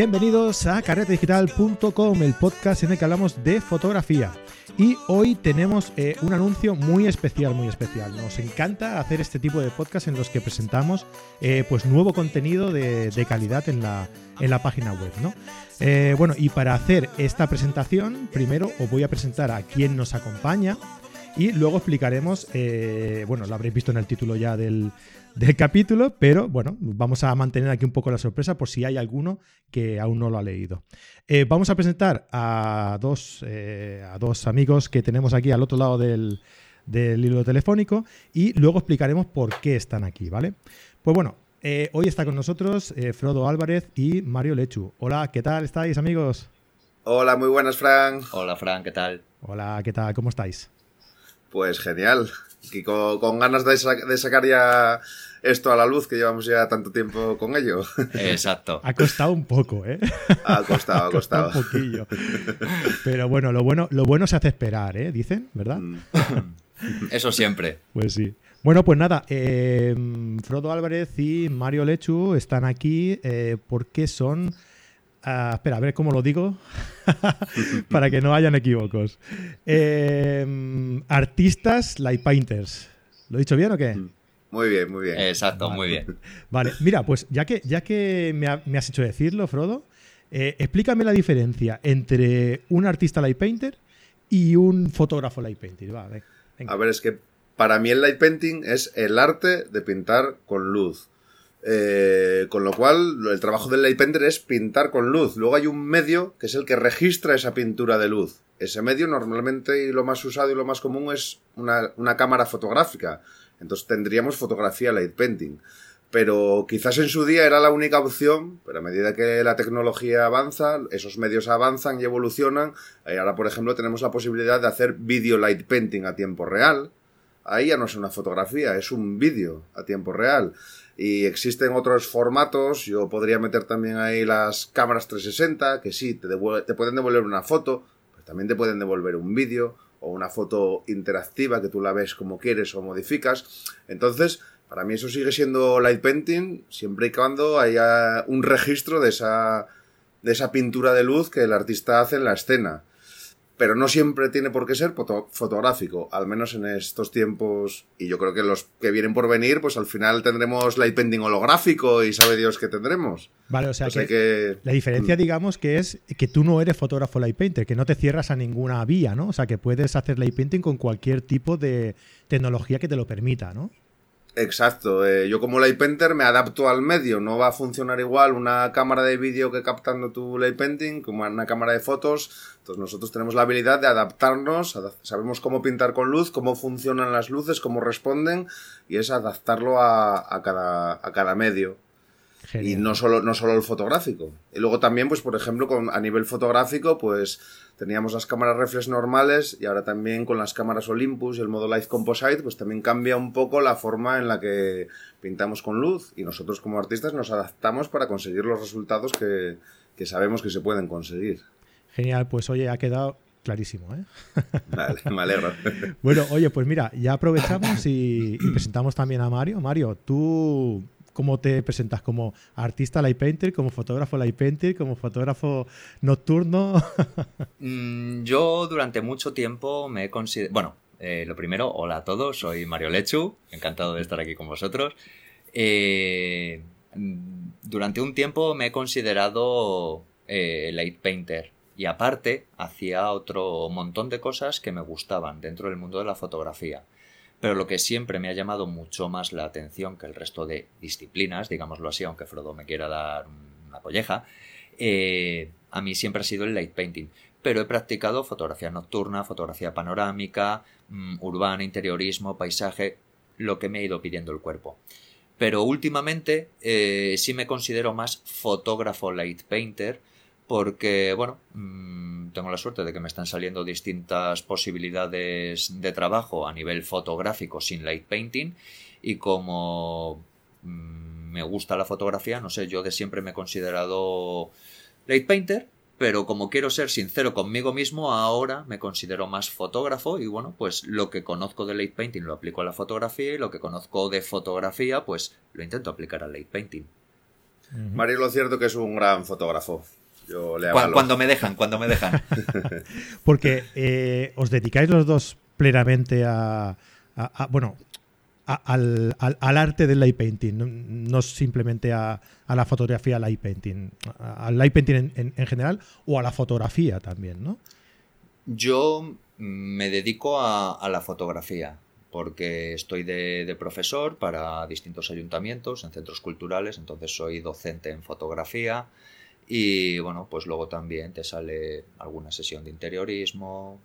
Bienvenidos a carretedigital.com, el podcast en el que hablamos de fotografía. Y hoy tenemos eh, un anuncio muy especial, muy especial. Nos encanta hacer este tipo de podcast en los que presentamos eh, pues nuevo contenido de, calidad en la, en la, página web. ¿no? Eh, bueno, y para hacer esta presentación, primero os voy a presentar a quien nos acompaña y luego explicaremos, bueno, lo habréis visto en el título ya del, del capítulo, pero bueno, vamos a mantener aquí un poco la sorpresa por si hay alguno que aún no lo ha leído. Eh, vamos a presentar a dos, eh, a dos amigos que tenemos aquí al otro lado del, del hilo telefónico y luego explicaremos por qué están aquí, ¿vale? Pues bueno, eh, hoy está con nosotros Frodo Álvarez y Mario Lechu. Hola, ¿qué tal estáis, amigos? Hola, muy buenas, Fran. Hola, Fran, ¿qué tal? Hola, ¿qué tal? ¿Cómo estáis? Pues genial. Y con, ganas de, sacar ya esto a la luz, que llevamos ya tanto tiempo con ello. Exacto. Ha costado un poco, ¿eh? Ha costado, ha costado. un poquillo. Pero bueno, lo bueno, lo bueno se hace esperar, ¿eh? Dicen, ¿verdad? Mm. Eso siempre. Pues sí. Bueno, pues nada, eh, Frodo Álvarez y Mario Lechu están aquí eh, porque son Espera, a ver cómo lo digo para que no hayan equívocos. Em, artistas light painters. ¿Lo he dicho bien o qué? Muy bien, muy bien. Exacto, muy bien. Vale, mira, pues ya que, ya que me, has hecho decirlo, Frodo, eh, explícame la diferencia entre un artista light painter y un fotógrafo light painter. a ver, es que para mí el light painting es el arte de pintar con luz. Eh, con lo cual, el trabajo del painter es pintar con luz. Luego hay un medio que es el que registra esa pintura de luz. Ese medio normalmente y lo más usado y lo más común es una, una cámara fotográfica. Entonces tendríamos fotografía light painting. Pero quizás en su día era la única opción, pero a medida que la tecnología avanza, esos medios avanzan y evolucionan. Y ahora, por ejemplo, tenemos la posibilidad de hacer video light painting a tiempo real. Ahí ya no es una fotografía, es un vídeo a tiempo real. Y existen otros formatos, yo podría meter también ahí las cámaras 360, que sí, te, te pueden devolver una foto, pero también te pueden devolver un vídeo o una foto interactiva que tú la ves como quieres o modificas. Entonces, para mí eso sigue siendo light painting, siempre y cuando haya un registro de esa, de esa pintura de luz que el artista hace en la escena pero no siempre tiene por qué ser fotográfico, al menos en estos tiempos, y yo creo que los que vienen por venir, pues al final tendremos light painting holográfico y sabe Dios qué tendremos. Vale, o sea que, la diferencia, mm. digamos, que es que tú no eres fotógrafo light painter, que no te cierras a ninguna vía, ¿no? O sea, que puedes hacer light painting con cualquier tipo de tecnología que te lo permita, ¿no? Exacto, eh, yo como light painter me adapto al medio, no va a funcionar igual una cámara de vídeo que captando tu light painting como una cámara de fotos, entonces nosotros tenemos la habilidad de adaptarnos, sabemos cómo pintar con luz, cómo funcionan las luces, cómo responden y es adaptarlo a, cada, a cada medio. Y no solo, no solo el fotográfico. Y luego también, pues por ejemplo, con, a nivel fotográfico, pues teníamos las cámaras reflex normales y ahora también con las cámaras Olympus y el modo Light Composite, pues también cambia un poco la forma en la que pintamos con luz y nosotros como artistas nos adaptamos para conseguir los resultados que, que sabemos que se pueden conseguir. Genial, pues oye, ha quedado clarísimo, ¿eh? Vale, me alegro. bueno, oye, pues mira, ya aprovechamos y, y presentamos también a Mario. Mario, tú ¿Cómo te presentas? ¿Como artista light painter, como fotógrafo light painter, como fotógrafo nocturno? Mm, yo durante mucho tiempo me he considerado... Bueno, eh, lo primero, hola a todos, soy Mario Lechu, encantado de estar aquí con vosotros. Eh, durante un tiempo me he considerado eh, light painter y aparte hacía otro montón de cosas que me gustaban dentro del mundo de la fotografía. Pero lo que siempre me ha llamado mucho más la atención que el resto de disciplinas, digámoslo así, aunque Frodo me quiera dar una colleja, eh, a mí siempre ha sido el light painting. Pero he practicado fotografía nocturna, fotografía panorámica, mm, urbana, interiorismo, paisaje, lo que me ha ido pidiendo el cuerpo. Pero últimamente eh, sí me considero más fotógrafo light painter porque, bueno, mm, tengo la suerte de que me están saliendo distintas posibilidades de trabajo a nivel fotográfico sin light painting y como mm, me gusta la fotografía, no sé, yo de siempre me he considerado light painter, pero como quiero ser sincero conmigo mismo, ahora me considero más fotógrafo y bueno, pues lo que conozco de light painting lo aplico a la fotografía y lo que conozco de fotografía, pues lo intento aplicar al light painting. Mario lo cierto que es un gran fotógrafo. Yo le cuando, cuando me dejan, cuando me dejan. Porque eh, os dedicáis los dos plenamente a, bueno, al, arte del light painting, no, simplemente a, la fotografía light painting, al light painting en, general o a la fotografía también, ¿no? Yo me dedico a, la fotografía porque estoy de, profesor para distintos ayuntamientos en centros culturales, entonces soy docente en fotografía y bueno, pues luego también te sale alguna sesión de interiorismo.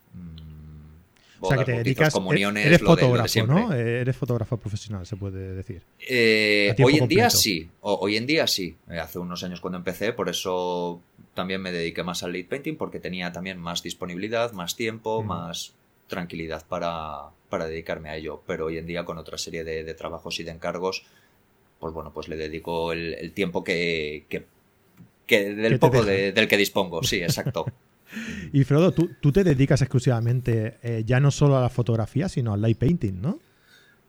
Bodas, o sea, que te dedicas, comuniones, eres fotógrafo, ¿no? Eres fotógrafo profesional, se puede decir. Eh, hoy en día sí, hoy en día sí. Eh, hace unos años cuando empecé, por eso también me dediqué más al lead painting, porque tenía también más disponibilidad, más tiempo, más tranquilidad para, para, dedicarme a ello. Pero hoy en día con otra serie de, trabajos y de encargos, pues bueno, pues le dedico el, tiempo que, que que del poco del que dispongo, sí, exacto. y Frodo, tú, te dedicas exclusivamente eh, ya no solo a la fotografía, sino al light painting, ¿no?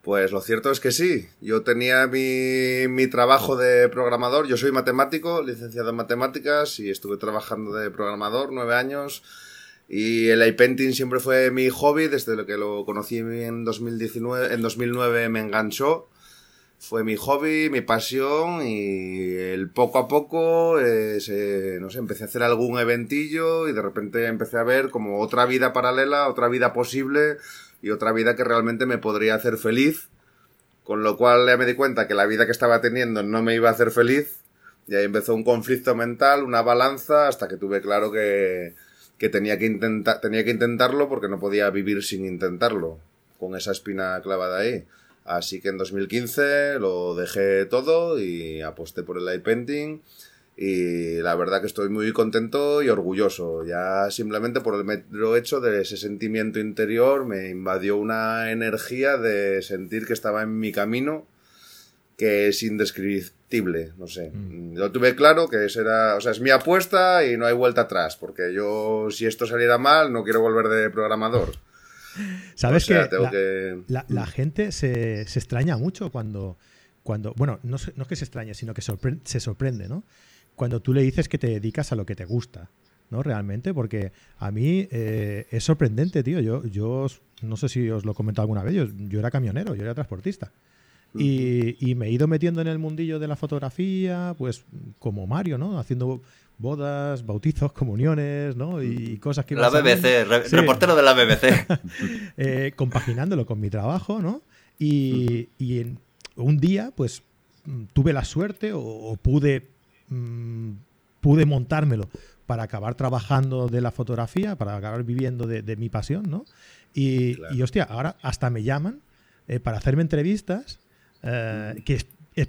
Pues lo cierto es que sí. Yo tenía mi, mi, trabajo de programador. Yo soy matemático, licenciado en matemáticas y estuve trabajando de programador nueve años. Y el light painting siempre fue mi hobby. Desde lo que lo conocí en 2019, en 2009 me enganchó fue mi hobby, mi pasión y el poco a poco, eh, no sé, empecé a hacer algún eventillo y de repente empecé a ver como otra vida paralela, otra vida posible y otra vida que realmente me podría hacer feliz. Con lo cual ya me di cuenta que la vida que estaba teniendo no me iba a hacer feliz y ahí empezó un conflicto mental, una balanza, hasta que tuve claro que, que tenía, que tenía que intentarlo porque no podía vivir sin intentarlo, con esa espina clavada ahí. Así que en 2015 lo dejé todo y aposté por el light painting. Y la verdad que estoy muy contento y orgulloso. Ya simplemente por el mero hecho de ese sentimiento interior me invadió una energía de sentir que estaba en mi camino que es indescriptible, no sé. Mm. Lo tuve claro que esa era, o sea, es mi apuesta y no hay vuelta atrás, porque yo si esto saliera mal no quiero volver de programador. ¿Sabes que, la, mm. gente se, extraña mucho cuando, cuando bueno, no, no, es que se extrañe, sino que se sorprende, ¿no? Cuando tú le dices que te dedicas a lo que te gusta, ¿no? Realmente, porque a mí eh, es sorprendente, tío. Yo, yo no sé si os lo he comentado alguna vez, yo, era camionero, yo era transportista. Y, y, me he ido metiendo en el mundillo de la fotografía, pues como Mario, ¿no? Haciendo bodas, bautizos, comuniones, ¿no? Y cosas que... La BBC, reportero de la BBC. Eh, compaginándolo con mi trabajo, ¿no? Y, en un día, pues, tuve la suerte o, pude, mm, pude montármelo para acabar trabajando de la fotografía, para acabar viviendo de, mi pasión, ¿no? Y, hostia, ahora hasta me llaman eh, para hacerme entrevistas eh, que,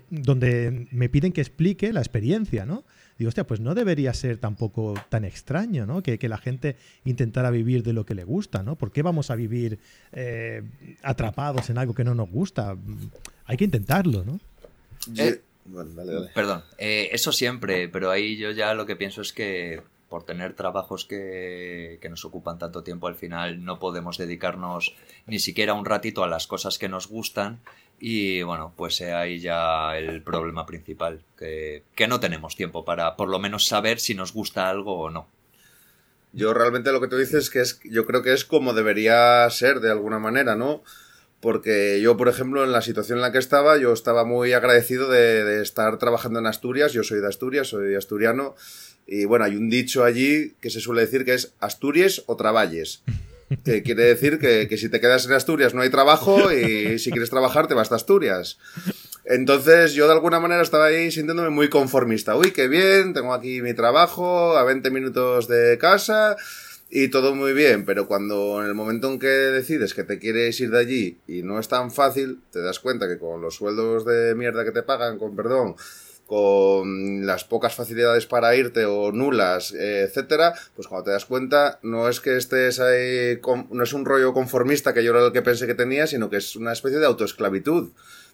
donde me piden que explique la experiencia, ¿no? digo, hostia, pues no debería ser tampoco tan extraño, ¿no? Que, la gente intentara vivir de lo que le gusta, ¿no? ¿Por qué vamos a vivir eh, atrapados en algo que no nos gusta? Hay que intentarlo, ¿no? Eh, perdón, eh, eso siempre, pero ahí yo ya lo que pienso es que por tener trabajos que, que, nos ocupan tanto tiempo al final no podemos dedicarnos ni siquiera un ratito a las cosas que nos gustan y bueno, pues ahí ya el problema principal, que, no tenemos tiempo para por lo menos saber si nos gusta algo o no. Yo realmente lo que te dices es que es, yo creo que es como debería ser de alguna manera, ¿no? Porque yo, por ejemplo, en la situación en la que estaba, yo estaba muy agradecido de, de estar trabajando en Asturias. Yo soy de Asturias, soy asturiano. Y bueno, hay un dicho allí que se suele decir que es Asturias o Traballes. Que quiere decir que, que, si te quedas en Asturias no hay trabajo y si quieres trabajar te vas a Asturias. Entonces yo de alguna manera estaba ahí sintiéndome muy conformista. Uy, qué bien, tengo aquí mi trabajo a 20 minutos de casa y todo muy bien, pero cuando en el momento en que decides que te quieres ir de allí y no es tan fácil, te das cuenta que con los sueldos de mierda que te pagan, con perdón, con las pocas facilidades para irte o nulas, eh, etcétera, pues cuando te das cuenta, no es que estés ahí, no es un rollo conformista que yo era el que pensé que tenía, sino que es una especie de autoesclavitud.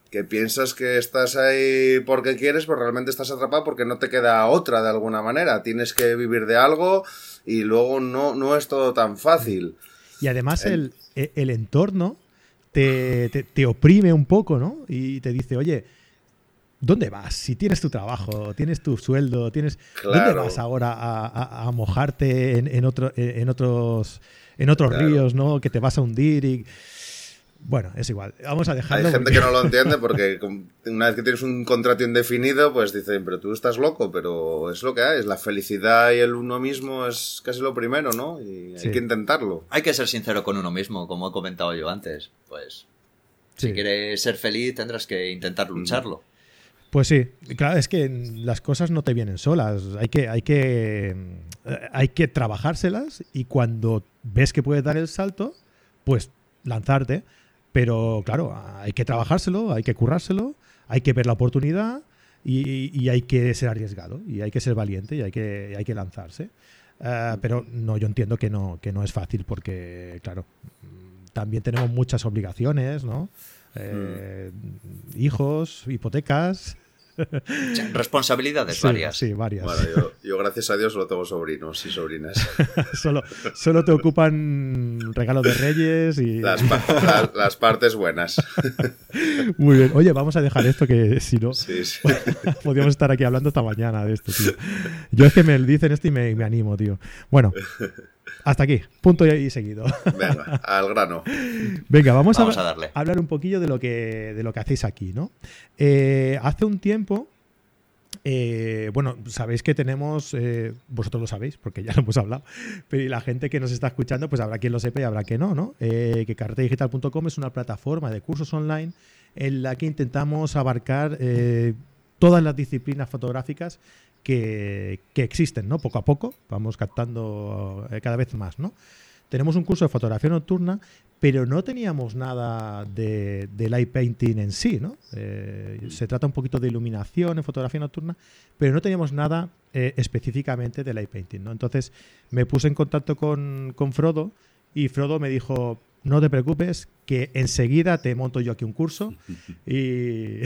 Que piensas que estás ahí porque quieres, pero realmente estás atrapado porque no te queda otra de alguna manera. Tienes que vivir de algo y luego no, no es todo tan fácil. Y además el, e, el, entorno te, te, te oprime un poco, ¿no? Y te dice, oye, ¿dónde vas? Si tienes tu trabajo, tienes tu sueldo, tienes. ¿Dónde vas ahora a, mojarte en, otro, en otros, en otros ríos, ¿no? Que te vas a hundir y. Bueno, es igual. Vamos a dejarlo. Hay gente que no lo entiende porque una vez que tienes un contrato indefinido, pues dicen, pero tú estás loco, pero es lo que hay. Es la felicidad y el uno mismo es casi lo primero, ¿no? Y hay que intentarlo. Hay que ser sincero con uno mismo, como he comentado yo antes. Pues si quieres ser feliz, tendrás que intentar lucharlo. Pues sí, claro, es que las cosas no te vienen solas. Hay que, hay que, eh, hay que trabajárselas y cuando ves que puedes dar el salto, pues lanzarte. Pero claro, hay que trabajárselo, hay que currárselo, hay que ver la oportunidad y, hay que ser arriesgado y hay que ser valiente y hay que, hay que lanzarse. Eh, pero no, yo entiendo que no, que no es fácil porque, claro, también tenemos muchas obligaciones, ¿no? Eh, mm. hijos, hipotecas, Responsabilidades varias. Sí, varias. Bueno, yo, gracias a Dios solo tengo sobrinos y sobrinas. solo, solo te ocupan regalos de reyes y... Las, partes buenas. Muy bien. Oye, vamos a dejar esto que si no... podríamos estar aquí hablando hasta mañana de esto, tío. Yo es que me dicen esto y me, me animo, tío. Bueno, hasta aquí, punto y seguido. Venga, al grano. Venga, vamos, a, darle. hablar un poquillo de lo que, de lo que hacéis aquí, ¿no? Eh, hace un tiempo, eh, bueno, sabéis que tenemos, eh, vosotros lo sabéis porque ya lo hemos hablado, pero la gente que nos está escuchando, pues habrá quien lo sepa y habrá quien no, ¿no? que carretedigital.com es una plataforma de cursos online en la que intentamos abarcar todas las disciplinas fotográficas que, existen, ¿no? Poco a poco vamos captando eh, cada vez más, ¿no? Tenemos un curso de fotografía nocturna, pero no teníamos nada de, light painting en sí, ¿no? Eh, se trata un poquito de iluminación en fotografía nocturna, pero no teníamos nada eh, específicamente de light painting, ¿no? Entonces me puse en contacto con, con Frodo y Frodo me dijo, no te preocupes, que enseguida te monto yo aquí un curso y...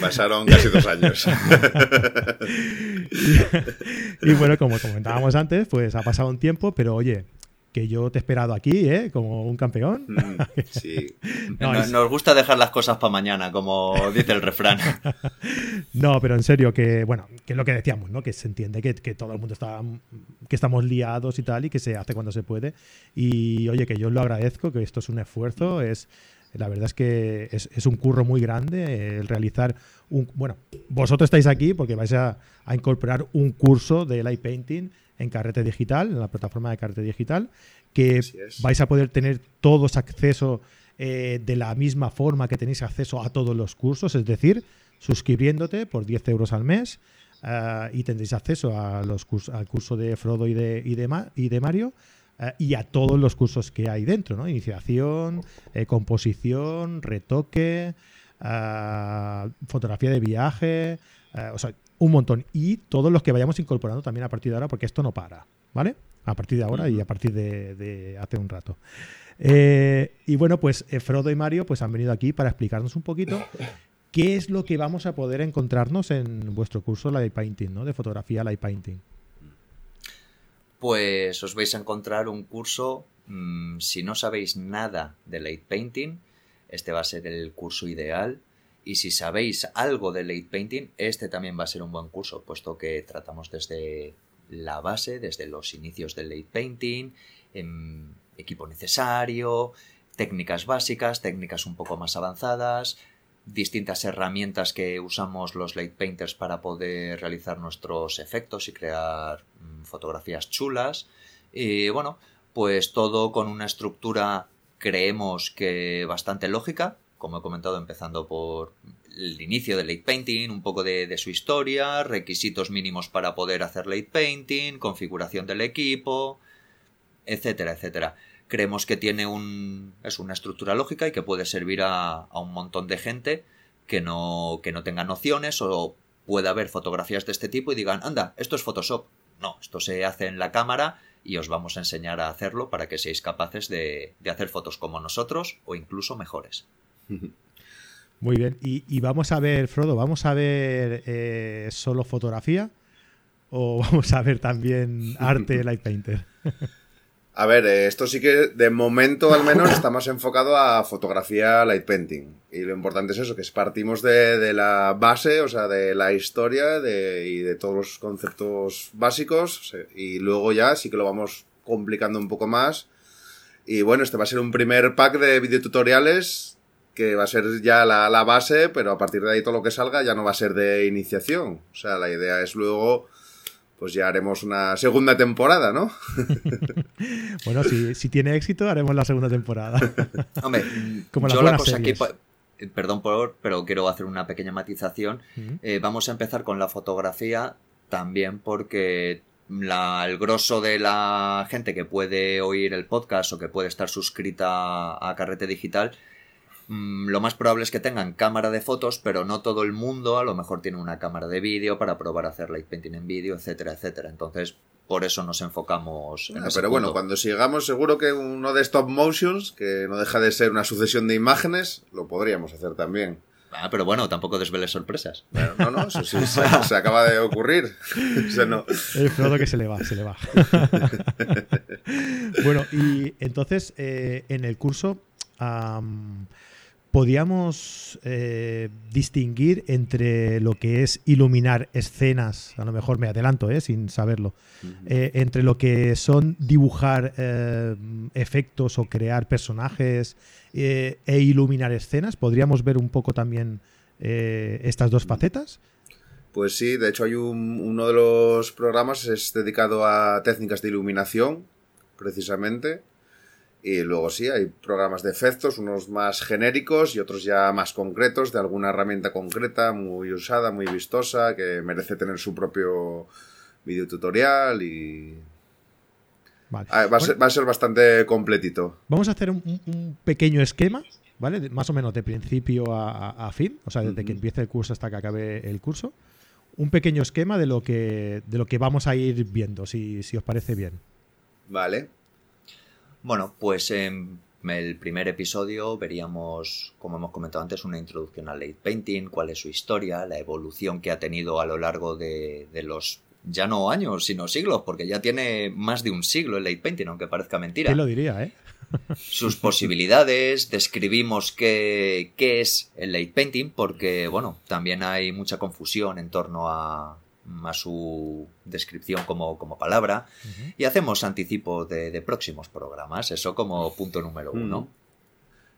pasaron casi dos años. y, bueno, como comentábamos antes, pues ha pasado un tiempo, pero oye, que yo te he esperado aquí, ¿eh? Como un campeón. Mm, sí. nos, gusta dejar las cosas para mañana, como dice el refrán. no, pero en serio, que bueno, que es lo que decíamos, ¿no? Que se entiende que, todo el mundo está, que estamos liados y tal, y que se hace cuando se puede. Y oye, que yo lo agradezco, que esto es un esfuerzo, es la verdad es que es, un curro muy grande el realizar un... Bueno, vosotros estáis aquí porque vais a, a incorporar un curso de light painting en Carrete Digital, en la plataforma de Carrete Digital, que vais a poder tener todos acceso eh, de la misma forma que tenéis acceso a todos los cursos, es decir, suscribiéndote por 10 euros al mes eh, y tendréis acceso a los al curso de Frodo y de, y de, Mario. Eh, y a todos los cursos que hay dentro, ¿no? Iniciación, composición, retoque, fotografía de viaje, o sea, un montón. Y todos los que vayamos incorporando también a partir de ahora, porque esto no para, ¿vale? A partir de ahora y a partir de, hace un rato. Eh, y bueno, pues eh, Frodo y Mario pues han venido aquí para explicarnos un poquito qué es lo que vamos a poder encontrarnos en vuestro curso Light Painting, ¿no? De fotografía Light Painting. Pues os vais a encontrar un curso, mm, si no sabéis nada de Light Painting, este va a ser el curso ideal y si sabéis algo de late painting, este también va a ser un buen curso, puesto que tratamos desde la base, desde los inicios del late painting, en equipo necesario, técnicas básicas, técnicas un poco más avanzadas, distintas herramientas que usamos los late painters para poder realizar nuestros efectos y crear mm, fotografías chulas. Y bueno, pues todo con una estructura creemos que bastante lógica, como he comentado, empezando por el inicio del late painting, un poco de, su historia, requisitos mínimos para poder hacer late painting, configuración del equipo, etcétera, etcétera. Creemos que tiene un, es una estructura lógica y que puede servir a, un montón de gente que no, que no tenga nociones o pueda ver fotografías de este tipo y digan, anda, esto es Photoshop. No, esto se hace en la cámara y os vamos a enseñar a hacerlo para que seáis capaces de hacer fotos como nosotros o incluso mejores. Muy bien. Y, vamos a ver, Frodo, ¿vamos a ver eh, solo fotografía? ¿O vamos a ver también arte Light Painter? A ver, eh, esto sí que de momento al menos está más enfocado a fotografía light painting. Y lo importante es eso, que partimos de, de la base, o sea, de la historia de, y de todos los conceptos básicos. Y luego ya sí que lo vamos complicando un poco más. Y bueno, este va a ser un primer pack de videotutoriales que va a ser ya la, la base, pero a partir de ahí todo lo que salga ya no va a ser de iniciación. O sea, la idea es luego pues ya haremos una segunda temporada, ¿no? bueno, si, si, tiene éxito, haremos la segunda temporada. Hombre, Como yo la cosa aquí, eh, perdón por, pero quiero hacer una pequeña matización. Eh, vamos a empezar con la fotografía también porque la, el grosso de la gente que puede oír el podcast o que puede estar suscrita a Carrete Digital Mm, lo más probable es que tengan cámara de fotos, pero no todo el mundo a lo mejor tiene una cámara de vídeo para probar a hacer light painting en vídeo, etcétera, etcétera. Entonces, por eso nos enfocamos en ah, Pero bueno, cuando sigamos, seguro que uno de stop motions, que no deja de ser una sucesión de imágenes, lo podríamos hacer también. Ah, pero bueno, tampoco desveles sorpresas. no, no, eso sí se, acaba de ocurrir. no. El Frodo que se le va, se le va. bueno, y entonces eh, en el curso podíamos eh, distinguir entre lo que es iluminar escenas, a lo mejor me adelanto, eh, sin saberlo, eh, entre lo que son dibujar efectos o crear personajes e iluminar escenas. ¿Podríamos ver un poco también estas dos facetas? Pues sí, de hecho hay uno de los programas es dedicado a técnicas de iluminación, precisamente. Y luego sí, hay programas de efectos, unos más genéricos y otros ya más concretos, de alguna herramienta concreta, muy usada, muy vistosa, que merece tener su propio videotutorial y... Ah, va, a ser, va, a ser, bastante completito. Vamos a hacer un, pequeño esquema, ¿vale? Más o menos de principio a, fin, o sea, desde que empiece el curso hasta que acabe el curso. Un pequeño esquema de lo que, de lo que vamos a ir viendo, si, si os parece bien. Vale. Bueno, pues en el primer episodio veríamos, como hemos comentado antes, una introducción al late painting, cuál es su historia, la evolución que ha tenido a lo largo de, los ya no años, sino siglos, porque ya tiene más de un siglo el late painting, aunque parezca mentira. ¿Qué lo diría, eh? Sus posibilidades, describimos qué, qué es el late painting, porque, bueno, también hay mucha confusión en torno a, a su descripción como, como palabra y hacemos anticipo de, próximos programas, eso como punto número uno.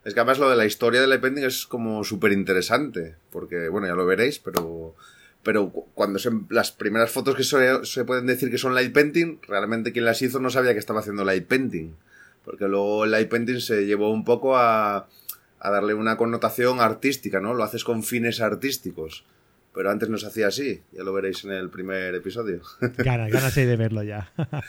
Es que además lo de la historia del iPending es como súper interesante, porque bueno, ya lo veréis, pero pero cuando se, las primeras fotos que se, pueden decir que son light painting, realmente quien las hizo no sabía que estaba haciendo light painting. Porque luego el light painting se llevó un poco a, a darle una connotación artística, ¿no? Lo haces con fines artísticos. Pero antes no se hacía así, ya lo veréis en el primer episodio. Ganas, ganas de verlo ya.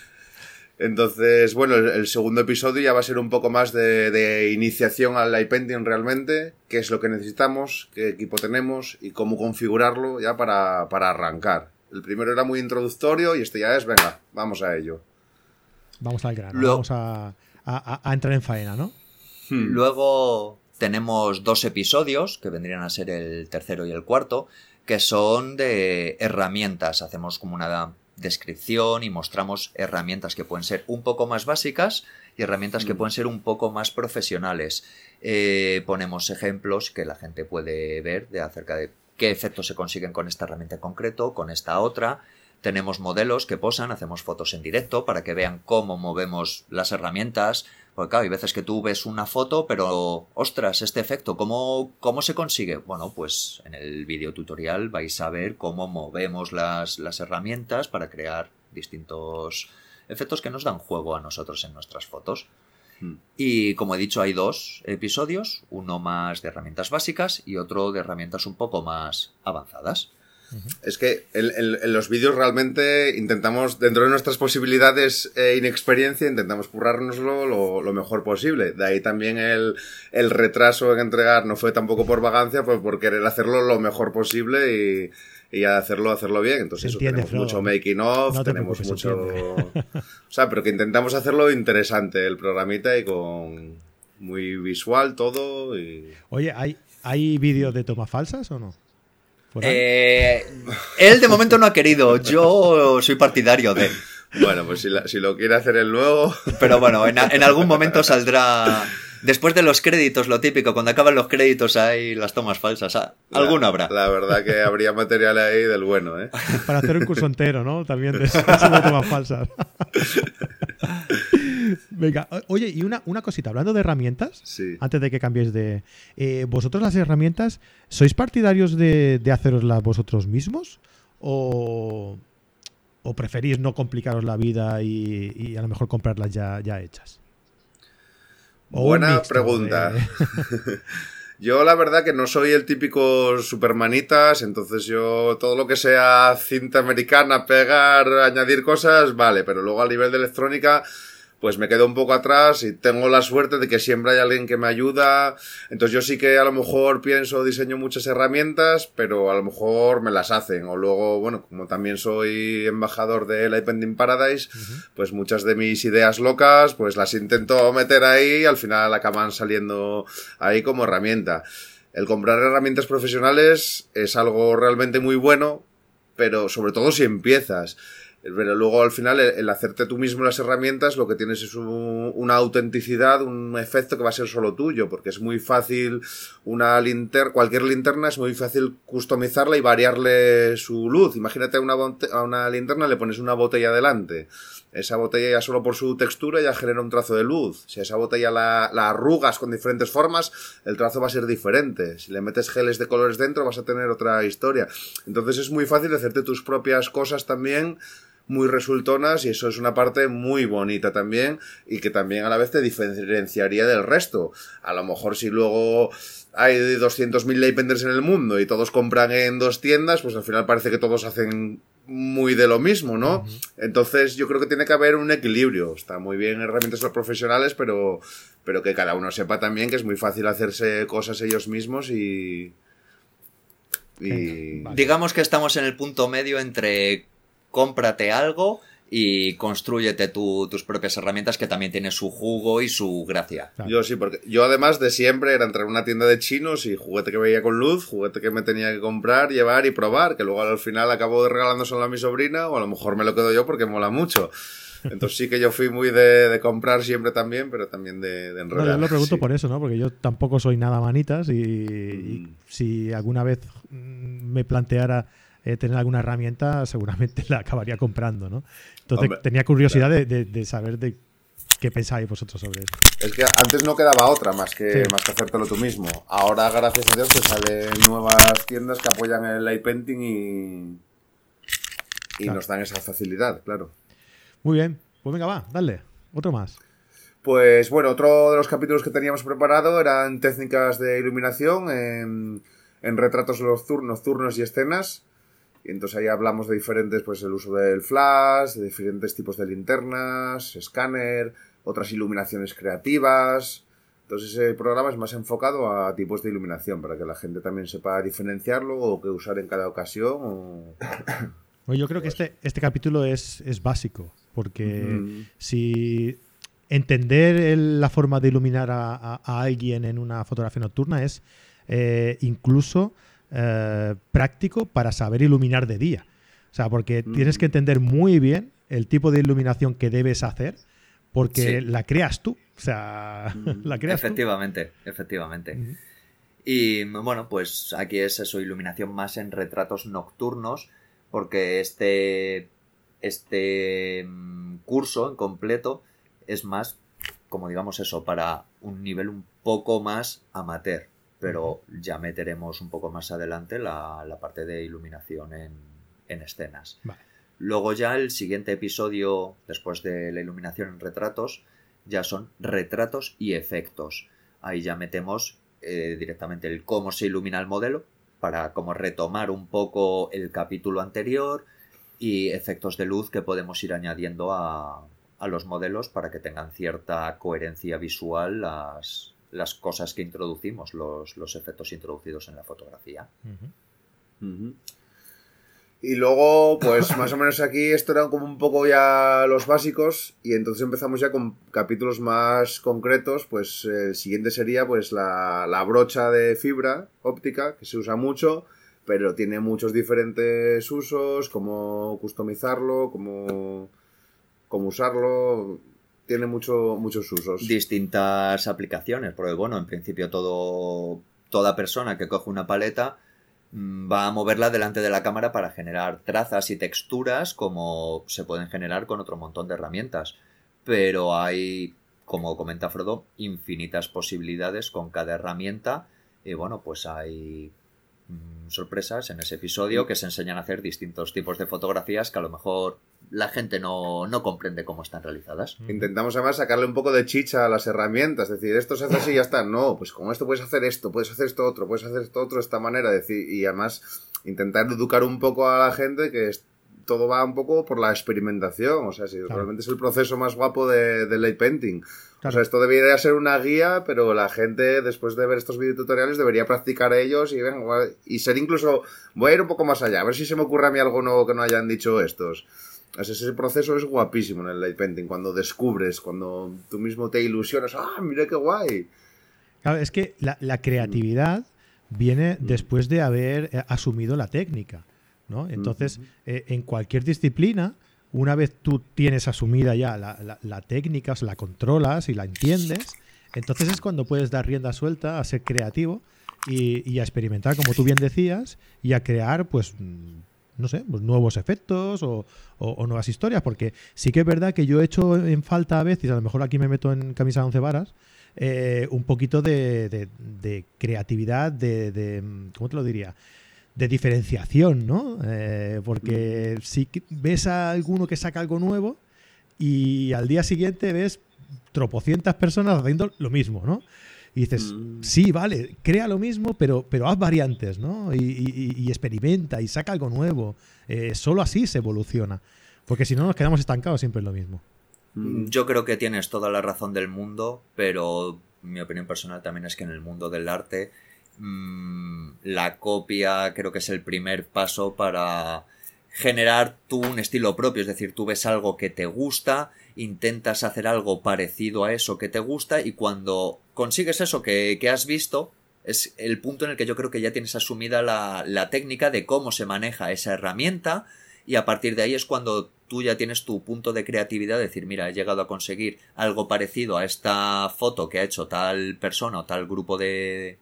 Entonces, bueno, el, segundo episodio ya va a ser un poco más de, iniciación al iPendium realmente, qué es lo que necesitamos, qué equipo tenemos y cómo configurarlo ya para, arrancar. El primero era muy introductorio y este ya es, venga, vamos a ello. Vamos al grano, vamos a, entrar en faena, ¿no? Hmm. Luego tenemos dos episodios, que vendrían a ser el tercero y el cuarto, que son de herramientas. Hacemos como una descripción y mostramos herramientas que pueden ser un poco más básicas y herramientas que mm. pueden ser un poco más profesionales. Eh, ponemos ejemplos que la gente puede ver de acerca de qué efectos se consiguen con esta herramienta en concreto, con esta otra. Tenemos modelos que posan, hacemos fotos en directo para que vean cómo movemos las herramientas, porque claro, hay veces que tú ves una foto, pero ostras, este efecto, ¿cómo, cómo se consigue? Bueno, pues en el video tutorial vais a ver cómo movemos las, las herramientas para crear distintos efectos que nos dan juego a nosotros en nuestras fotos. Hmm. Y como he dicho, hay dos episodios, uno más de herramientas básicas y otro de herramientas un poco más avanzadas. Es que en, los vídeos realmente intentamos, dentro de nuestras posibilidades e inexperiencia, intentamos currárnoslo lo, mejor posible. De ahí también el, retraso en entregar no fue tampoco por vagancia, fue por querer hacerlo lo mejor posible y, y hacerlo, hacerlo bien. Entonces tenemos mucho making of, tenemos mucho... o sea, pero que intentamos hacerlo interesante el programita y con muy visual todo y... Oye, ¿hay, ¿hay vídeos de tomas falsas o no? Eh, él de momento no ha querido. Yo soy partidario de. Bueno, pues si, si, lo quiere hacer él luego. Pero bueno, en, en algún momento saldrá Después de los créditos, lo típico, cuando acaban los créditos hay las tomas falsas. Ah, alguna habrá. La verdad que habría material ahí del bueno, ¿eh? Para hacer un curso entero, ¿no? También de, tomas falsas. Venga, oye, y una, una, cosita, hablando de herramientas, sí. antes de que cambiéis de... Eh, ¿Vosotros las herramientas, sois partidarios de, de haceroslas vosotros mismos? ¿O, o preferís no complicaros la vida y, y a lo mejor comprarlas ya, ya hechas? Buena pregunta. yo la verdad que no soy el típico supermanitas, entonces yo todo lo que sea cinta americana, pegar, añadir cosas, vale, pero luego a nivel de electrónica pues me quedo un poco atrás y tengo la suerte de que siempre hay alguien que me ayuda. Entonces yo sí que a lo mejor pienso, diseño muchas herramientas, pero a lo mejor me las hacen. O luego, bueno, como también soy embajador de la Pending Paradise, pues muchas de mis ideas locas, pues las intento meter ahí y al final acaban saliendo ahí como herramienta. El comprar herramientas profesionales es algo realmente muy bueno, pero sobre todo si empiezas. Pero luego al final el, hacerte tú mismo las herramientas lo que tienes es una autenticidad, un efecto que va a ser solo tuyo, porque es muy fácil una linterna, cualquier linterna es muy fácil customizarla y variarle su luz. Imagínate a una, a una linterna le pones una botella delante. Esa botella ya solo por su textura ya genera un trazo de luz. Si esa botella la, la arrugas con diferentes formas, el trazo va a ser diferente. Si le metes geles de colores dentro, vas a tener otra historia. Entonces es muy fácil hacerte tus propias cosas también muy resultonas y eso es una parte muy bonita también y que también a la vez te diferenciaría del resto. A lo mejor si luego hay 200.000 Leipenders en el mundo y todos compran en dos tiendas, pues al final parece que todos hacen muy de lo mismo, ¿no? Entonces yo creo que tiene que haber un equilibrio. Está muy bien herramientas los profesionales, pero, pero que cada uno sepa también que es muy fácil hacerse cosas ellos mismos y... y... Digamos que estamos en el punto medio entre cómprate algo y construyete tus propias herramientas que también tiene su jugo y su gracia. Yo sí, porque yo además de siempre era entrar a una tienda de chinos y juguete que veía con luz, juguete que me tenía que comprar, llevar y probar, que luego al final acabo regalándoselo a mi sobrina o a lo mejor me lo quedo yo porque mola mucho. Entonces sí que yo fui muy de, comprar siempre también, pero también de, de enrollar. No, yo lo pregunto por eso, ¿no? Porque yo tampoco soy nada manitas y mm. si alguna vez mm, me planteara eh, tener alguna herramienta, seguramente la acabaría comprando, ¿no? Entonces tenía curiosidad de, saber de qué pensáis vosotros sobre eso. Es que antes no quedaba otra más que, más que hacértelo tú mismo. Ahora, gracias a Dios, pues salen nuevas tiendas que apoyan el light painting y, y nos dan esa facilidad, claro. Muy bien, pues venga, va, dale, otro más. Pues bueno, otro de los capítulos que teníamos preparado eran técnicas de iluminación en, en retratos nocturnos y escenas. Y entonces ahí hablamos de diferentes, pues el uso del flash, de diferentes tipos de linternas, escáner, otras iluminaciones creativas. Entonces ese programa es más enfocado a tipos de iluminación, para que la gente también sepa diferenciarlo o qué usar en cada ocasión. yo creo que este, este capítulo es, es básico, porque si entender la forma de iluminar a, alguien en una fotografía nocturna es eh, incluso eh, práctico para saber iluminar de día. O sea, porque tienes que entender muy bien el tipo de iluminación que debes hacer porque la creas tú. O sea, la creas Efectivamente, efectivamente. Y bueno, pues aquí es eso, iluminación más en retratos nocturnos, porque este, este mm, curso en completo es más, como digamos eso, para un nivel un poco más amateur pero ya meteremos un poco más adelante la, parte de iluminación en, escenas. Luego ya el siguiente episodio, después de la iluminación en retratos, ya son retratos y efectos. Ahí ya metemos eh, directamente el cómo se ilumina el modelo, para como retomar un poco el capítulo anterior y efectos de luz que podemos ir añadiendo a, a los modelos para que tengan cierta coherencia visual las, las cosas que introducimos, los, los efectos introducidos en la fotografía. Y luego, pues más o menos aquí esto eran como un poco ya los básicos y entonces empezamos ya con capítulos más concretos, pues el siguiente sería pues la, la brocha de fibra óptica que se usa mucho, pero tiene muchos diferentes usos, cómo customizarlo, cómo cómo usarlo, tiene mucho, muchos usos. Distintas aplicaciones, porque bueno, en principio todo, toda persona que coge una paleta mm, va a moverla delante de la cámara para generar trazas y texturas como se pueden generar con otro montón de herramientas. Pero hay, como comenta Frodo, infinitas posibilidades con cada herramienta y bueno, pues hay mm, sorpresas en ese episodio que se enseñan a hacer distintos tipos de fotografías que a lo mejor la gente no, no comprende cómo están realizadas. Intentamos además sacarle un poco de chicha a las herramientas, es decir, esto se hace así y ya está. No, pues con esto puedes hacer esto, puedes hacer esto otro, puedes hacer esto otro de esta manera, decir, y además intentar educar un poco a la gente que todo va un poco por la experimentación, o sea, si realmente es el proceso más guapo de, de light painting. O sea, esto debería ser una guía, pero la gente, después de ver estos videotutoriales, debería practicar ellos y, y ser incluso... Voy a ir un poco más allá, a ver si se me ocurre a mí algo nuevo que no hayan dicho estos. Ese proceso es guapísimo en el light painting, cuando descubres, cuando tú mismo te ilusionas, ¡ah, mira qué guay! Claro, es que la, creatividad viene mm. después de haber eh, asumido la técnica, ¿no? Entonces, eh, en cualquier disciplina una vez tú tienes asumida ya la, técnica, o sea, la controlas y la entiendes, entonces es cuando puedes dar rienda suelta a ser creativo y, a experimentar, como tú bien decías, y a crear, pues, mm, no sé, pues nuevos efectos o, nuevas historias, porque sí que es verdad que yo he hecho en falta a veces, a lo mejor aquí me meto en camisa de once varas, eh, un poquito de, creatividad, de, de, ¿cómo te lo diría? de diferenciación, ¿no? Eh, porque si ves a alguno que saca algo nuevo y al día siguiente ves tropocientas personas haciendo lo mismo, ¿no? Y dices, mm. sí, vale, crea lo mismo, pero, pero haz variantes, ¿no? Y, experimenta y saca algo nuevo. Eh, solo así se evoluciona. Porque si no nos quedamos estancados siempre en lo mismo. Mm. Yo creo que tienes toda la razón del mundo, pero mi opinión personal también es que en el mundo del arte Mm, la copia creo que es el primer paso para generar tú un estilo propio, es decir, tú ves algo que te gusta, intentas hacer algo parecido a eso que te gusta y cuando consigues eso que, has visto, es el punto en el que yo creo que ya tienes asumida la, la, técnica de cómo se maneja esa herramienta y a partir de ahí es cuando tú ya tienes tu punto de creatividad, decir, mira, he llegado a conseguir algo parecido a esta foto que ha hecho tal persona o tal grupo de,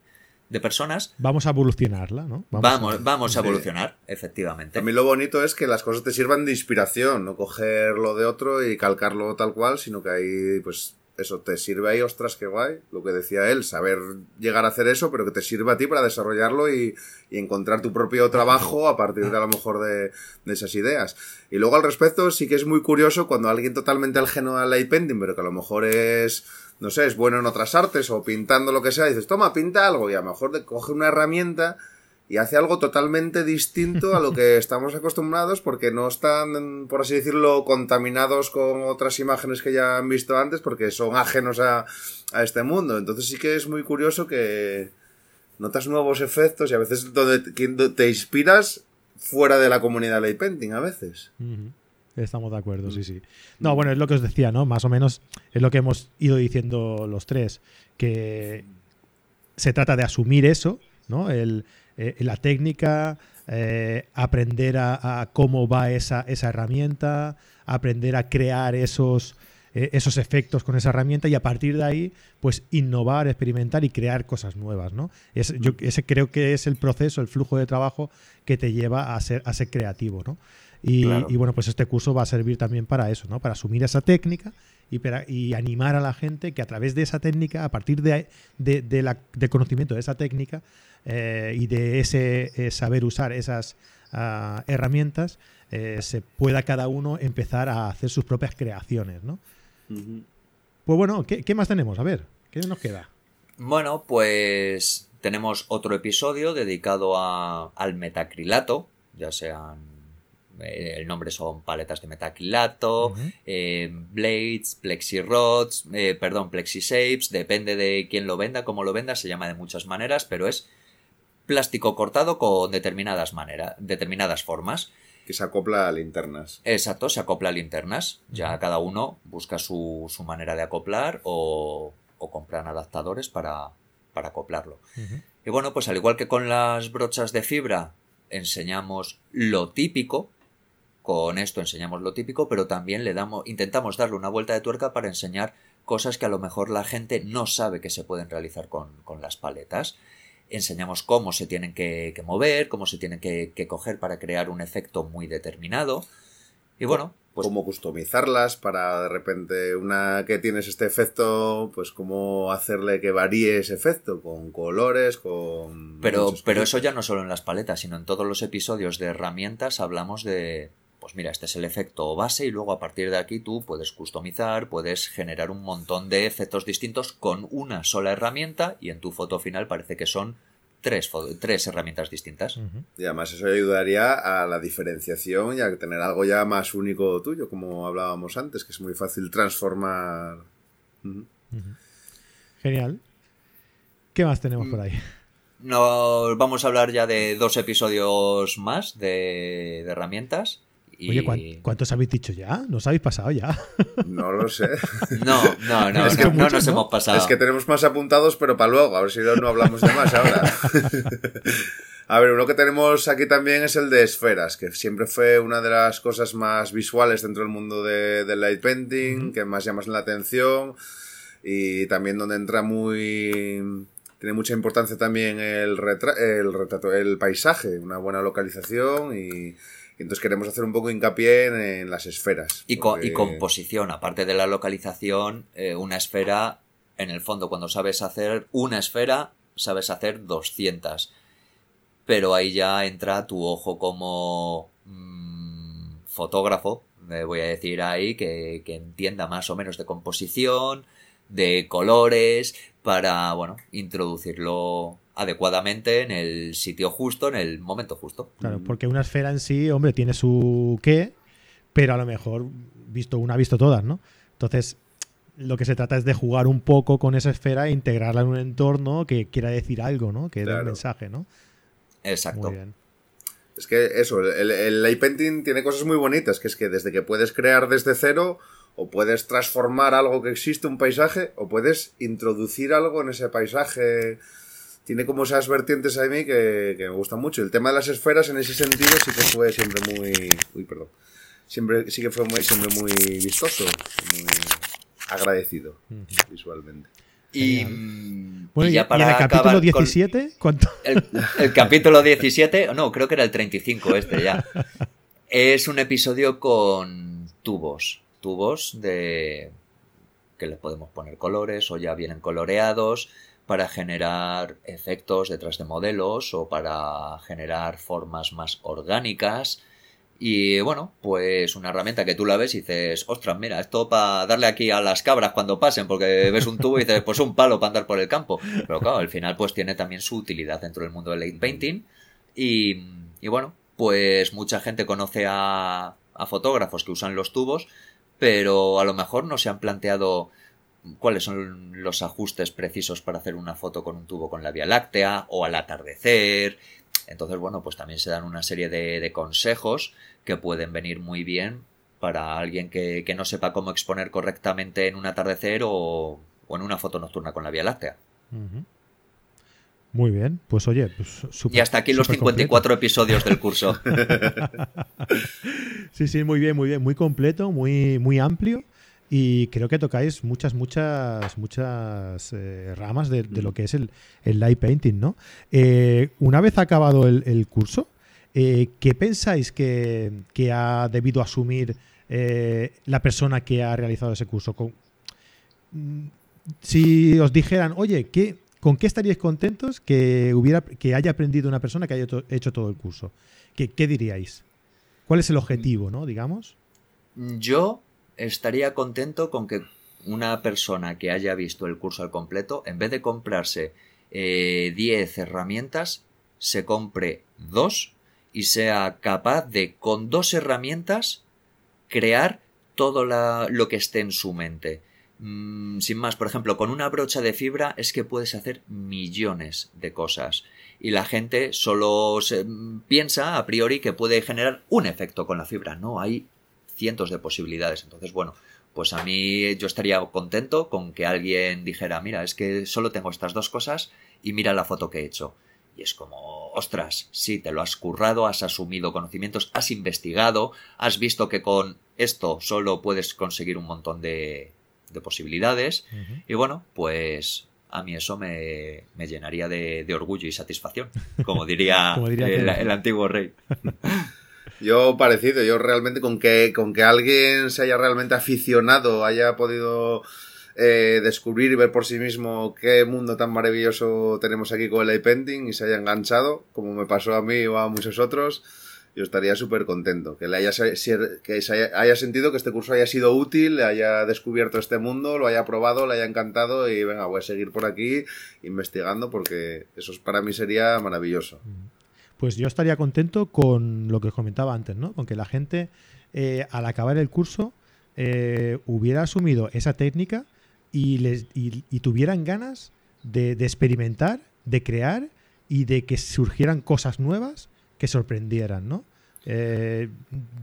de personas. Vamos a evolucionarla, ¿no? Vamos, vamos, a, evolucionar, efectivamente. A mí lo bonito es que las cosas te sirvan de inspiración, no coger lo de otro y calcarlo tal cual, sino que ahí, pues, eso te sirve ahí, ostras, qué guay, lo que decía él, saber llegar a hacer eso, pero que te sirva a ti para desarrollarlo y, encontrar tu propio trabajo a partir de a lo mejor de, de, esas ideas. Y luego al respecto, sí que es muy curioso cuando alguien totalmente ajeno al painting, pero que a lo mejor es no sé, es bueno en otras artes o pintando lo que sea, dices, toma, pinta algo y a lo mejor coge una herramienta y hace algo totalmente distinto a lo que estamos acostumbrados porque no están, por así decirlo, contaminados con otras imágenes que ya han visto antes porque son ajenos a, a este mundo. Entonces sí que es muy curioso que notas nuevos efectos y a veces donde te inspiras fuera de la comunidad de painting a veces. Estamos de acuerdo, sí, sí. No, bueno, es lo que os decía, ¿no? Más o menos es lo que hemos ido diciendo los tres, que se trata de asumir eso, ¿no? El, eh, la técnica, eh, aprender a, cómo va esa, esa, herramienta, aprender a crear esos, eh, esos efectos con esa herramienta y a partir de ahí, pues innovar, experimentar y crear cosas nuevas, ¿no? yo, ese creo que es el proceso, el flujo de trabajo que te lleva a ser, a ser creativo, ¿no? Y, bueno, pues este curso va a servir también para eso, ¿no? Para asumir esa técnica y, y animar a la gente que a través de esa técnica, a partir de, de, la, del conocimiento de esa técnica eh, y de ese eh, saber usar esas ah, herramientas, eh, se pueda cada uno empezar a hacer sus propias creaciones, ¿no? Pues bueno, ¿qué, ¿qué más tenemos? A ver, ¿qué nos queda? Bueno, pues tenemos otro episodio dedicado a, al metacrilato, ya sean eh, el nombre son paletas de metacrilato, eh, blades, plexi rods, eh, perdón, plexi shapes, depende de quién lo venda, cómo lo venda, se llama de muchas maneras, pero es plástico cortado con determinadas maneras, determinadas formas. Que se acopla a linternas. Exacto, se acopla a linternas. Ya cada uno busca su, su manera de acoplar o, o compran adaptadores para, para acoplarlo. Y bueno, pues al igual que con las brochas de fibra enseñamos lo típico, Con esto enseñamos lo típico, pero también le damos, intentamos darle una vuelta de tuerca para enseñar cosas que a lo mejor la gente no sabe que se pueden realizar con, las paletas. Enseñamos cómo se tienen que, mover, cómo se tienen que, que, coger para crear un efecto muy determinado. Y bueno, pues, cómo customizarlas para de repente una que tienes este efecto, pues cómo hacerle que varíe ese efecto con colores, con... Pero, pero eso ya no solo en las paletas, sino en todos los episodios de herramientas hablamos de, pues mira, este es el efecto base y luego a partir de aquí tú puedes customizar, puedes generar un montón de efectos distintos con una sola herramienta y en tu foto final parece que son tres, tres herramientas distintas. Y además eso ayudaría a la diferenciación y a tener algo ya más único tuyo, como hablábamos antes, que es muy fácil transformar. Genial. ¿Qué más tenemos por ahí? Nos vamos a hablar ya de dos episodios más de herramientas. Oye, ¿cuántos habéis dicho ya? ¿Nos habéis pasado ya? No lo sé. No, no, no, es que no, nos hemos pasado. Es que tenemos más apuntados, pero para luego, a ver si no hablamos de más ahora. A ver, uno que tenemos aquí también es el de esferas, que siempre fue una de las cosas más visuales dentro del mundo de, del light painting, que más llamas la atención y también donde entra muy tiene mucha importancia también el, el retrato, el paisaje, una buena localización y, entonces queremos hacer un poco hincapié en, las esferas. Y, composición, aparte de la localización, eh, una esfera, en el fondo, cuando sabes hacer una esfera, sabes hacer 200. Pero ahí ya entra tu ojo como mm, fotógrafo, me voy a decir ahí, que, que entienda más o menos de composición, de colores, para, bueno, introducirlo adecuadamente en el sitio justo, en el momento justo. Claro, porque una esfera en sí, hombre, tiene su qué, pero a lo mejor visto una ha visto todas, ¿no? Entonces, lo que se trata es de jugar un poco con esa esfera e integrarla en un entorno que quiera decir algo, ¿no? Que dé un mensaje, ¿no? Exacto. Muy bien. Es que eso, el, el light painting tiene cosas muy bonitas, que es que desde que puedes crear desde cero, o puedes transformar algo que existe, un paisaje, o puedes introducir algo en ese paisaje tiene como esas vertientes a mí que, me gustan mucho. El tema de las esferas en ese sentido sí que fue siempre muy... Uy, perdón. Siempre, sí que fue muy, siempre muy vistoso, muy agradecido visualmente. Y, bueno, y, ya para el capítulo 17? ¿Cuánto? El, el, capítulo 17, no, creo que era el 35 este ya. Es un episodio con tubos. Tubos de que le podemos poner colores o ya vienen coloreados para generar efectos detrás de modelos o para generar formas más orgánicas. Y bueno, pues una herramienta que tú la ves y dices, ostras, mira, esto para darle aquí a las cabras cuando pasen, porque ves un tubo y dices, pues un palo para andar por el campo. Pero claro, al final pues tiene también su utilidad dentro del mundo del late painting. Y, y bueno, pues mucha gente conoce a, a fotógrafos que usan los tubos, pero a lo mejor no se han planteado cuáles son los ajustes precisos para hacer una foto con un tubo con la Vía Láctea o al atardecer. Entonces, bueno, pues también se dan una serie de, consejos que pueden venir muy bien para alguien que, no sepa cómo exponer correctamente en un atardecer o, en una foto nocturna con la Vía Láctea. Muy bien, pues oye, pues Y hasta aquí los 54 episodios del curso. sí, sí, muy bien, muy bien, muy completo, muy, muy amplio. Y creo que tocáis muchas, muchas, muchas eh, ramas de, lo que es el, el light painting, ¿no? Eh, una vez acabado el, curso, eh, ¿qué pensáis que, ha debido asumir la persona que ha realizado ese curso? Mm, si os dijeran, oye, ¿qué, ¿con qué estaríais contentos que, hubiera, que haya aprendido una persona que haya hecho todo el curso? ¿Qué, ¿Qué diríais? ¿Cuál es el objetivo, no? Digamos. Yo estaría contento con que una persona que haya visto el curso al completo, en vez de comprarse 10 eh, herramientas, se compre dos y sea capaz de, con dos herramientas, crear todo lo que esté en su mente. Mm, sin más, por ejemplo, con una brocha de fibra es que puedes hacer millones de cosas. Y la gente solo se, mm, piensa a priori que puede generar un efecto con la fibra. No, hay cientos de posibilidades. Entonces, bueno, pues a mí yo estaría contento con que alguien dijera, mira, es que solo tengo estas dos cosas y mira la foto que he hecho. Y es como, ostras, sí, te lo has currado, has asumido conocimientos, has investigado, has visto que con esto solo puedes conseguir un montón de, de posibilidades. Y bueno, pues a mí eso me, me llenaría de, de, orgullo y satisfacción, como diría, como diría el, el, antiguo rey. Yo parecido, yo realmente con que, con que alguien se haya realmente aficionado, haya podido eh, descubrir y ver por sí mismo qué mundo tan maravilloso tenemos aquí con el iPending y se haya enganchado, como me pasó a mí o a muchos otros, yo estaría súper contento. Que le haya, que haya, sentido que este curso haya sido útil, le haya descubierto este mundo, lo haya probado, le haya encantado y venga, voy a seguir por aquí investigando porque eso para mí sería maravilloso. Pues yo estaría contento con lo que os comentaba antes, ¿no? Con que la gente eh, al acabar el curso eh, hubiera asumido esa técnica y, les, y, tuvieran ganas de, experimentar, de crear y de que surgieran cosas nuevas que sorprendieran, ¿no? Eh,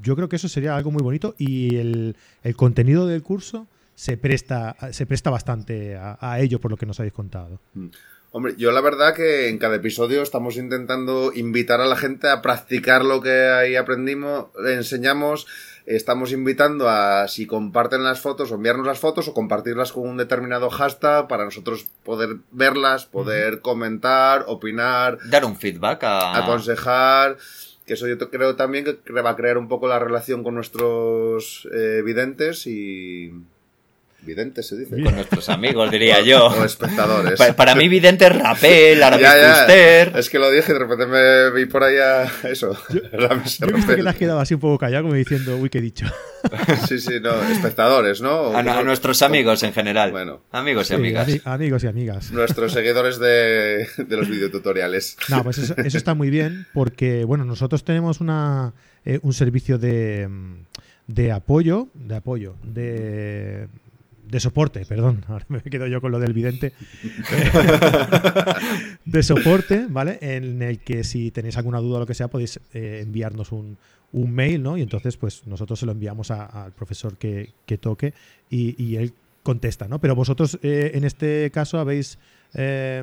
yo creo que eso sería algo muy bonito y el, contenido del curso se presta, se presta bastante a, ello por lo que nos habéis contado. Mm. Hombre, yo la verdad que en cada episodio estamos intentando invitar a la gente a practicar lo que ahí aprendimos, enseñamos estamos invitando a si comparten las fotos o enviarnos las fotos o compartirlas con un determinado hashtag para nosotros poder verlas, poder comentar, opinar. Dar un feedback a... Aconsejar. Que eso yo creo también que va a crear un poco la relación con nuestros eh, videntes y Vidente se dice. Con nuestros amigos, diría yo. O espectadores. Para, mí, vidente es Rapel, Arabic Es que lo dije y de repente me vi por ahí a eso. Yo, yo que le has quedado así un poco callado, como diciendo, uy, qué he dicho. sí, sí, no. Espectadores, ¿no? A, nuestros amigos en general. Bueno. Amigos y amigas. amigos y amigas. Nuestros seguidores de, de los videotutoriales. No, pues eso, está muy bien porque, bueno, nosotros tenemos una, eh, un servicio de, de apoyo, de apoyo, de de soporte, perdón, ahora me quedo yo con lo del vidente, de soporte, ¿vale? En el que si tenéis alguna duda o lo que sea, podéis eh, enviarnos un, mail, ¿no? Y entonces, pues nosotros se lo enviamos al profesor que, toque y, él contesta, ¿no? Pero vosotros eh, en este caso habéis eh,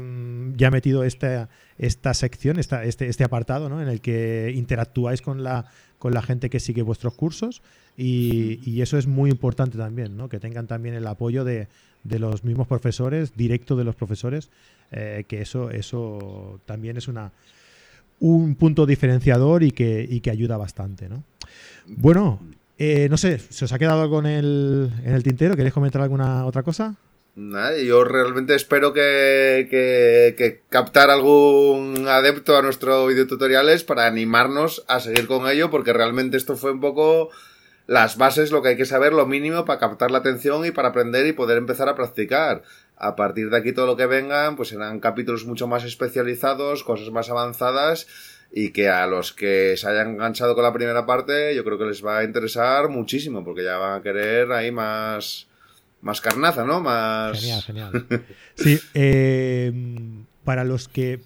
ya metido esta, esta sección, esta, este, este apartado, ¿no? En el que interactuáis con la, con la gente que sigue vuestros cursos y, eso es muy importante también, ¿no? que tengan también el apoyo de, los mismos profesores, directo de los profesores, eh, que eso, eso también es una, un punto diferenciador y que, y que ayuda bastante. ¿no? Bueno, eh, no sé, ¿se os ha quedado algo en el, en el tintero? ¿Queréis comentar alguna otra cosa? Nada, yo realmente espero que, que, captar algún adepto a nuestros videotutoriales para animarnos a seguir con ello, porque realmente esto fue un poco las bases, lo que hay que saber, lo mínimo para captar la atención y para aprender y poder empezar a practicar. A partir de aquí todo lo que vengan, pues serán capítulos mucho más especializados, cosas más avanzadas y que a los que se hayan enganchado con la primera parte yo creo que les va a interesar muchísimo porque ya van a querer ahí más más carnaza, ¿no? Más genial, genial. Sí, eh, para los que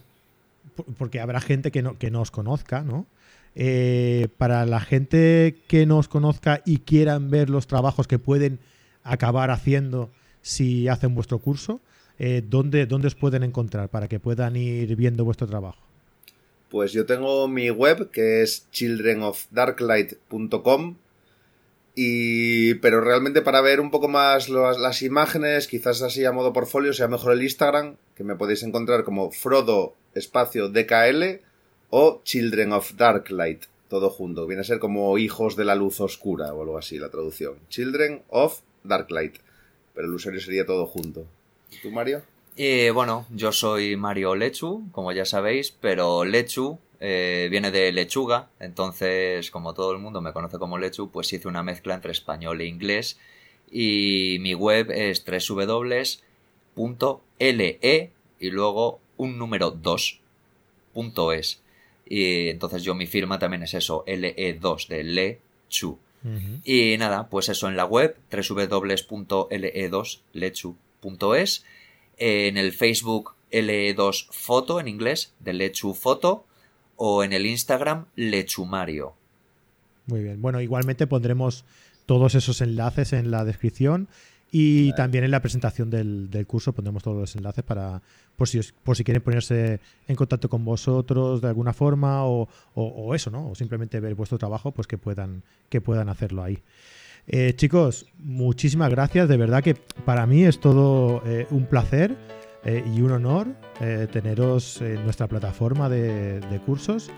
porque habrá gente que no que no os conozca, ¿no? Eh, para la gente que nos conozca y quieran ver los trabajos que pueden acabar haciendo si hacen vuestro curso, eh, ¿dónde, ¿dónde os pueden encontrar para que puedan ir viendo vuestro trabajo? Pues yo tengo mi web que es childrenofdarklight.com y pero realmente para ver un poco más las imágenes, quizás así a modo portfolio, sea mejor el Instagram, que me podéis encontrar como Frodo espacio DKL o Children of Darklight, todo junto. Viene a ser como hijos de la luz oscura o algo así la traducción. Children of Darklight. Pero el usuario sería todo junto. ¿Tú, Mario? Eh, bueno, yo soy Mario Lechu, como ya sabéis, pero Lechu eh, viene de lechuga, entonces como todo el mundo me conoce como Lechu, pues hice una mezcla entre español e inglés y mi web es www.le y luego un número 2.es. Y entonces yo mi firma también es eso, LE2 de Le Chu. Y nada, pues eso en la web, www.le2lechu.es. En el Facebook LE2 Foto en inglés, de Lechu Foto. O en el Instagram Lechumario. Muy bien. Bueno, igualmente pondremos todos esos enlaces en la descripción. Y también en la presentación del, curso pondremos todos los enlaces para por si, por si quieren ponerse en contacto con vosotros de alguna forma o, eso, ¿no? O simplemente ver vuestro trabajo, pues que puedan, que puedan hacerlo ahí. Eh, chicos, muchísimas gracias. De verdad que para mí es todo eh, un placer eh, y un honor teneros en nuestra plataforma de, de cursos.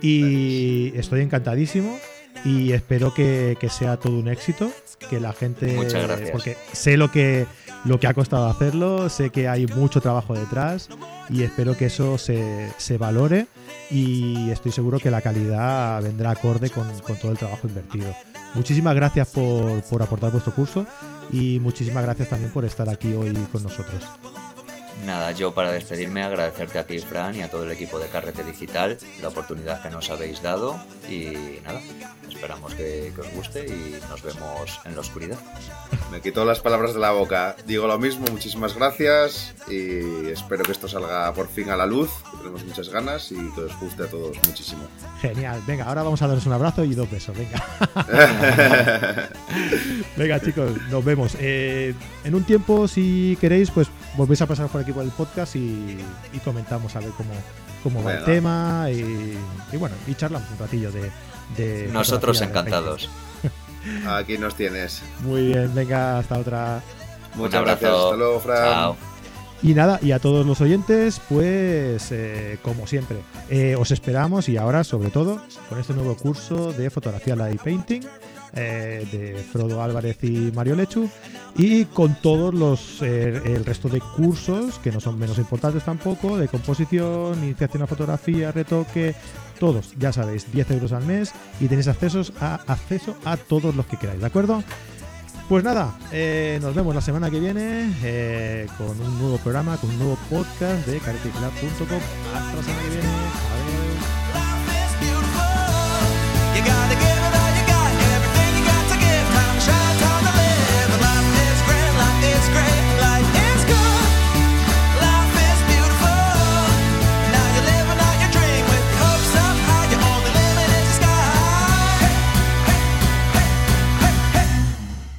Y estoy encantadísimo y espero que, sea todo un éxito, que la gente... Muchas gracias. Porque sé lo que, lo que ha costado hacerlo, sé que hay mucho trabajo detrás y espero que eso se, valore y estoy seguro que la calidad vendrá acorde con, todo el trabajo invertido. Muchísimas gracias por, por aportar vuestro curso y muchísimas gracias también por estar aquí hoy con nosotros. Nada, yo para despedirme agradecerte a ti, Fran, y a todo el equipo de Carrete Digital la oportunidad que nos habéis dado y nada, esperamos que, os guste y nos vemos en la oscuridad. Me quito las palabras de la boca. Digo lo mismo, muchísimas gracias y espero que esto salga por fin a la luz. Tenemos muchas ganas y que os guste a todos muchísimo. Genial, venga, ahora vamos a daros un abrazo y dos besos, venga. venga chicos, nos vemos. Eh, en un tiempo, si queréis, pues volvéis a pasar por aquí por el podcast y, comentamos a ver cómo, cómo va el tema y, bueno, y charlamos un ratillo de... Nosotros encantados. aquí nos tienes. Muy bien, venga, hasta otra. Muchas gracias, hasta luego, Fran. Y nada, y a todos los oyentes, pues eh, como siempre, eh, os esperamos y ahora sobre todo con este nuevo curso de fotografía light painting eh, de Frodo Álvarez y Mario Lechu y con todos los el resto de cursos que no son menos importantes tampoco de composición, iniciación a fotografía, retoque, todos, ya sabéis, 10 euros al mes y tenéis accesos a, acceso a todos los que queráis, ¿de acuerdo? Pues nada, eh, nos vemos la semana que viene eh, con un nuevo programa, con un nuevo podcast de careticlub.com. Hasta la semana que viene.